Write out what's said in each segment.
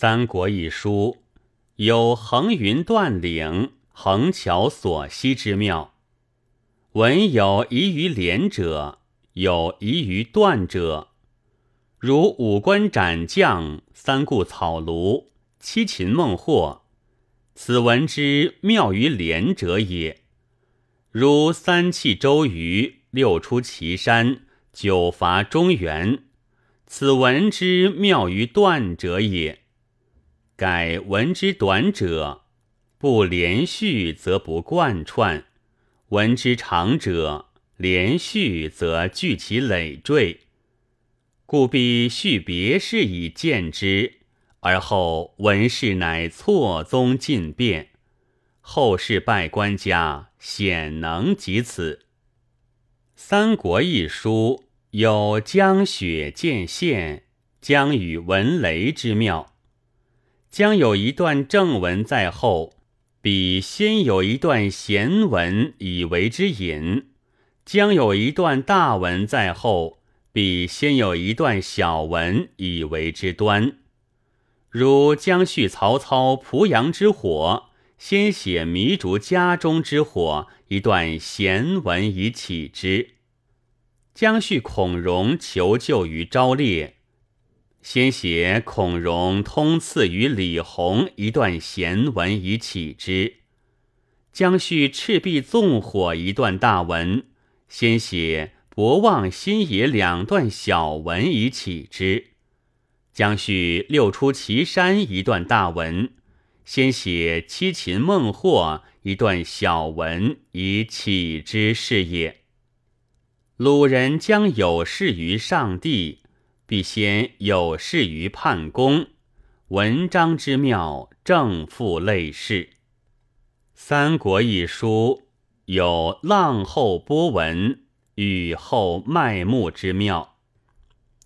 三国》一书有横云断岭、横桥索溪之妙。文有疑于连者，有疑于断者，如五关斩将、三顾草庐、七擒孟获，此文之妙于连者也。如三气周瑜、六出祁山、九伐中原，此文之妙于断者也。改文之短者，不连续则不贯串；文之长者，连续则聚其累赘。故必续别事以见之，而后文事乃错综尽变。后世拜官家显能及此。《三国》一书有江雪见县、江雨闻雷之妙。将有一段正文在后，比先有一段闲文以为之引；将有一段大文在后，比先有一段小文以为之端。如将叙曹操濮阳之火，先写糜竺家中之火一段闲文以启之；将叙孔融求救于昭烈。先写孔融通赐与李弘一段闲文以启之，将叙赤壁纵火一段大文；先写博望新野两段小文以启之，将叙六出祁山一段大文；先写七擒孟获一段小文以启之是也。鲁人将有事于上帝。必先有事于判公，文章之妙正复类事。《三国》一书有浪后波纹、雨后麦目之妙。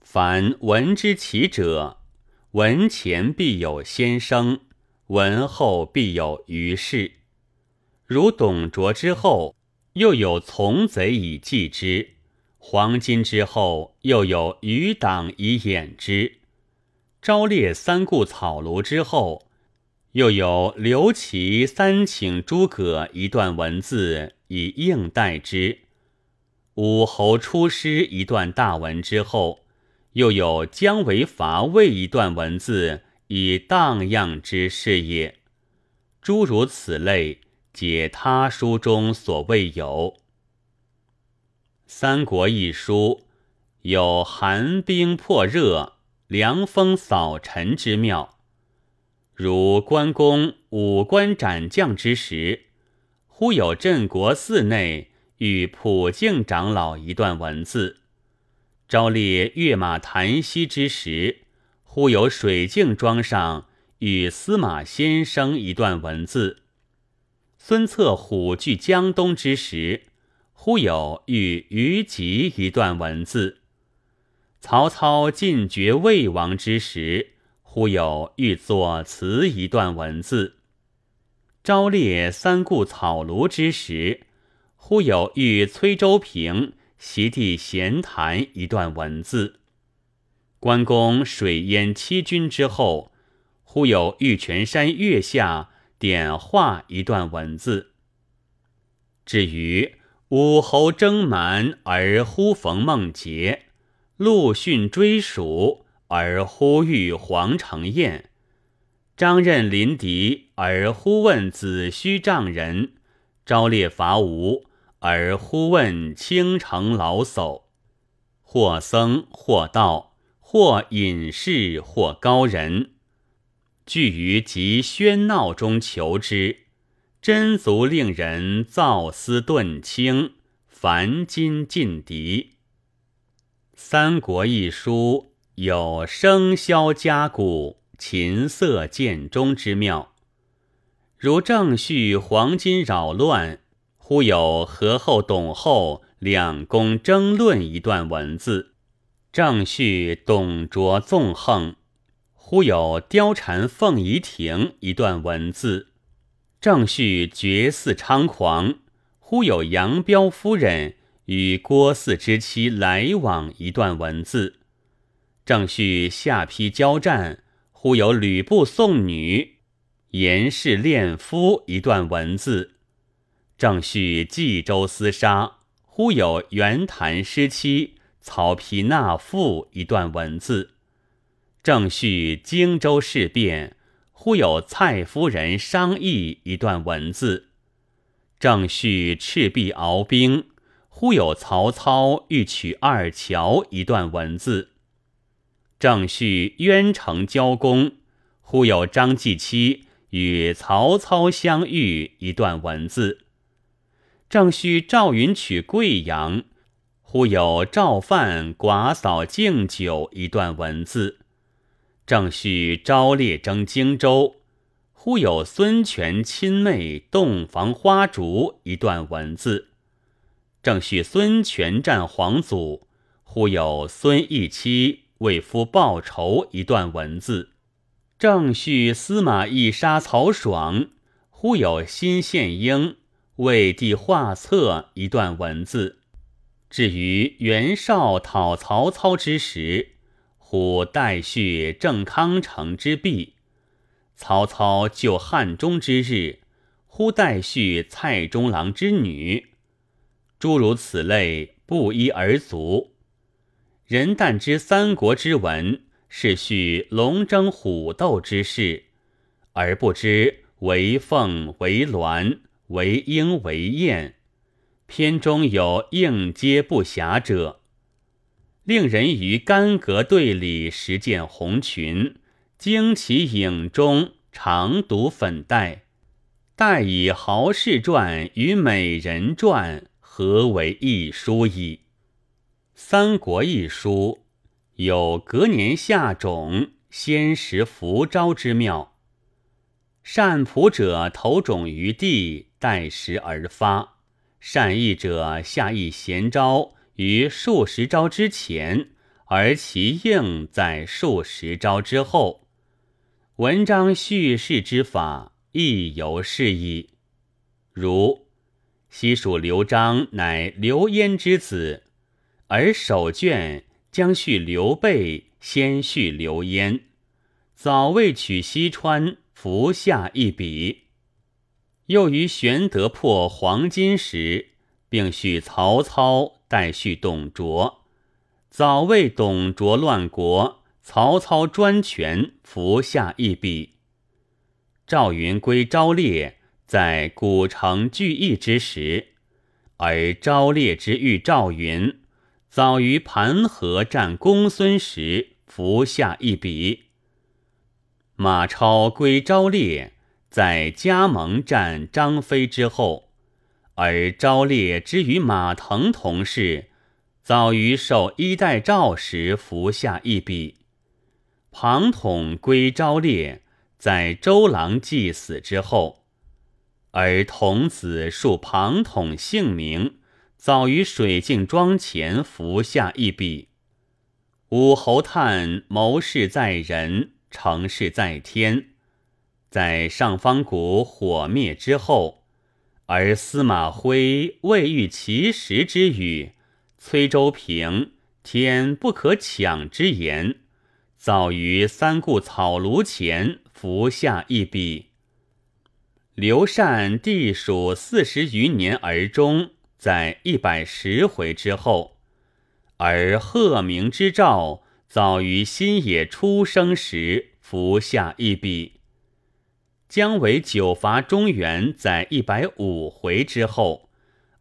凡文之奇者，文前必有先声，文后必有余事。如董卓之后，又有从贼以继之。黄巾之后，又有余党以掩之；昭烈三顾草庐之后，又有刘琦三请诸葛一段文字以应代之；武侯出师一段大文之后，又有姜维伐魏一段文字以荡漾之事也。诸如此类，皆他书中所未有。《三国》一书有寒冰破热、凉风扫尘之妙，如关公五关斩将之时，忽有镇国寺内与普净长老一段文字；昭烈跃马檀溪之时，忽有水镜庄上与司马先生一段文字；孙策虎踞江东之时。忽有与虞吉一段文字，曹操进爵魏王之时，忽有欲作词一段文字；昭烈三顾草庐之时，忽有欲崔州平席地闲谈一段文字；关公水淹七军之后，忽有玉泉山月下点画一段文字。至于。武侯征蛮而忽逢孟杰，陆逊追蜀而忽遇黄承彦，张任临敌而忽问子虚丈人，昭烈伐吴而忽问青城老叟，或僧或道，或隐士或高人，聚于极喧闹中求之。真足令人造思顿清，凡今尽敌。《三国》一书有笙箫嘉鼓、琴瑟渐钟之妙，如正叙黄金扰乱，忽有何后、董后两公争论一段文字；正叙董卓纵横，忽有貂蝉凤仪亭一段文字。正叙绝嗣猖狂，忽有杨彪夫人与郭汜之妻来往一段文字；正叙下邳交战，忽有吕布送女，严氏恋夫一段文字。正叙冀州厮杀，忽有袁谭失妻，曹丕纳妇一段文字。正叙荆州事变，忽有蔡夫人商议一段文字。正叙赤壁鏖兵，忽有曹操欲取二乔一段文字。正叙渊城交攻，忽有张继期与曹操相遇一段文字。正叙赵云取贵阳，忽有赵范寡嫂敬酒一段文字；正叙昭烈征荆州，忽有孙权亲妹洞房花烛一段文字；正叙孙权战黄祖，忽有孙义妻为夫报仇一段文字；正叙司马懿杀曹爽，忽有新献英。为帝画策一段文字。至于袁绍讨曹操之时，忽代叙郑康城之弊；曹操救汉中之日，忽代叙蔡中郎之女。诸如此类，不一而足。人但知三国之文是叙龙争虎斗之事，而不知为凤为鸾。为鹰为燕，篇中有应接不暇者，令人于干戈队里实见红裙，惊其影中常读粉黛，待以豪士传与美人传合为一书矣。三国一书有隔年下种，先时伏招之妙。善卜者投种于地。待时而发，善意者下一贤招于数十招之前，而其应在数十招之后。文章叙事之法亦犹是矣。如西蜀刘璋乃刘焉之子，而首卷将叙刘备，先叙刘焉，早未取西川，伏下一笔。又于玄德破黄巾时，并叙曹操待续董卓，早为董卓乱国，曹操专权，伏下一笔。赵云归昭烈，在古城聚义之时，而昭烈之遇赵云，早于盘河战公孙时，伏下一笔。马超归昭烈。在加盟战张飞之后，而昭烈之与马腾同事，早于受衣带诏时服下一笔。庞统归昭烈，在周郎祭死之后，而童子述庞统姓名，早于水镜庄前服下一笔。武侯叹谋事在人，成事在天。在上方谷火灭之后，而司马徽未遇其时之语，崔州平天不可抢之言，早于三顾草庐前伏下一笔。刘禅地属四十余年而终，在一百十回之后，而鹤鸣之兆早于新野出生时伏下一笔。姜维九伐中原，在一百五回之后，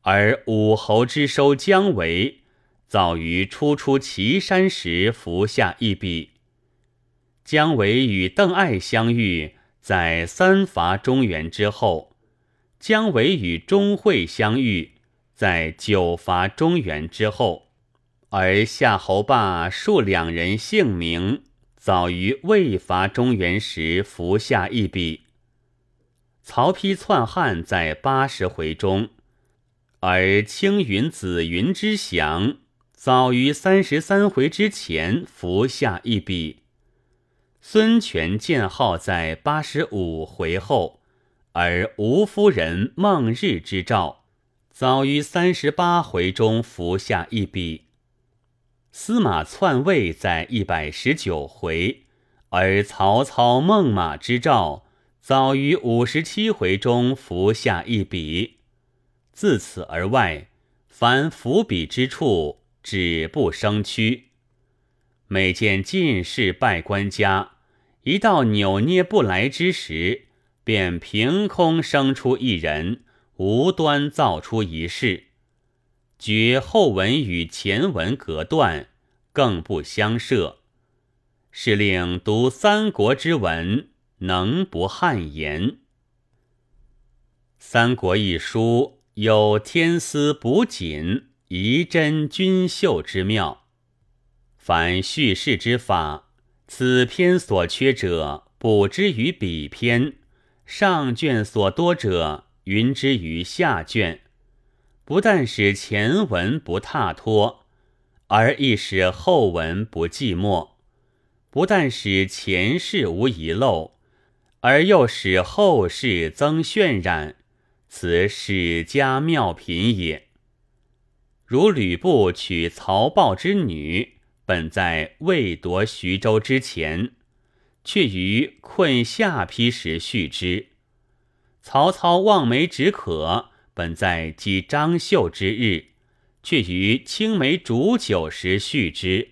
而武侯之收姜维，早于初出祁山时伏下一笔。姜维与邓艾相遇，在三伐中原之后；姜维与钟会相遇，在九伐中原之后，而夏侯霸述两人姓名，早于未伐中原时伏下一笔。曹丕篡汉在八十回中，而青云紫云之降早于三十三回之前伏下一笔。孙权建号在八十五回后，而吴夫人孟日之兆早于三十八回中伏下一笔。司马篡位在一百十九回，而曹操孟马之兆，早于五十七回中伏下一笔。自此而外，凡伏笔之处，止不生屈。每见进士拜官家，一到扭捏不来之时，便凭空生出一人，无端造出一事，觉后文与前文隔断，更不相涉。是令读三国之文，能不汗颜？《三国》一书有天丝补锦、仪真君秀之妙。凡叙事之法，此篇所缺者，补之于彼篇；上卷所多者，云之于下卷。不但使前文不踏脱，而亦使后文不寂寞。不但使前世无遗漏，而又使后世增渲染，此史家妙品也。如吕布娶曹豹之女，本在未夺徐州之前，却于困下邳时续之；曹操望梅止渴，本在击张绣之日，却于青梅煮酒时续之。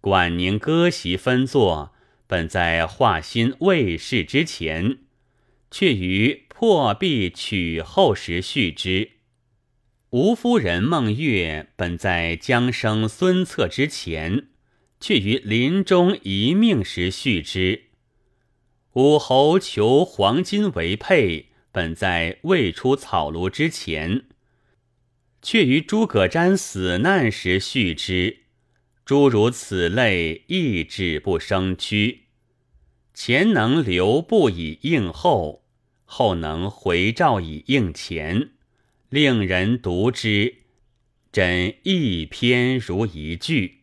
管宁割席分坐，本在华歆未逝之前，却于破壁取后时续之；吴夫人孟月本在将生孙策之前，却于临终遗命时续之；武侯求黄金为佩，本在未出草庐之前，却于诸葛瞻死难时续之。诸如此类，亦止不生屈。前能留步以应后，后能回照以应前，令人读之，真一篇如一句。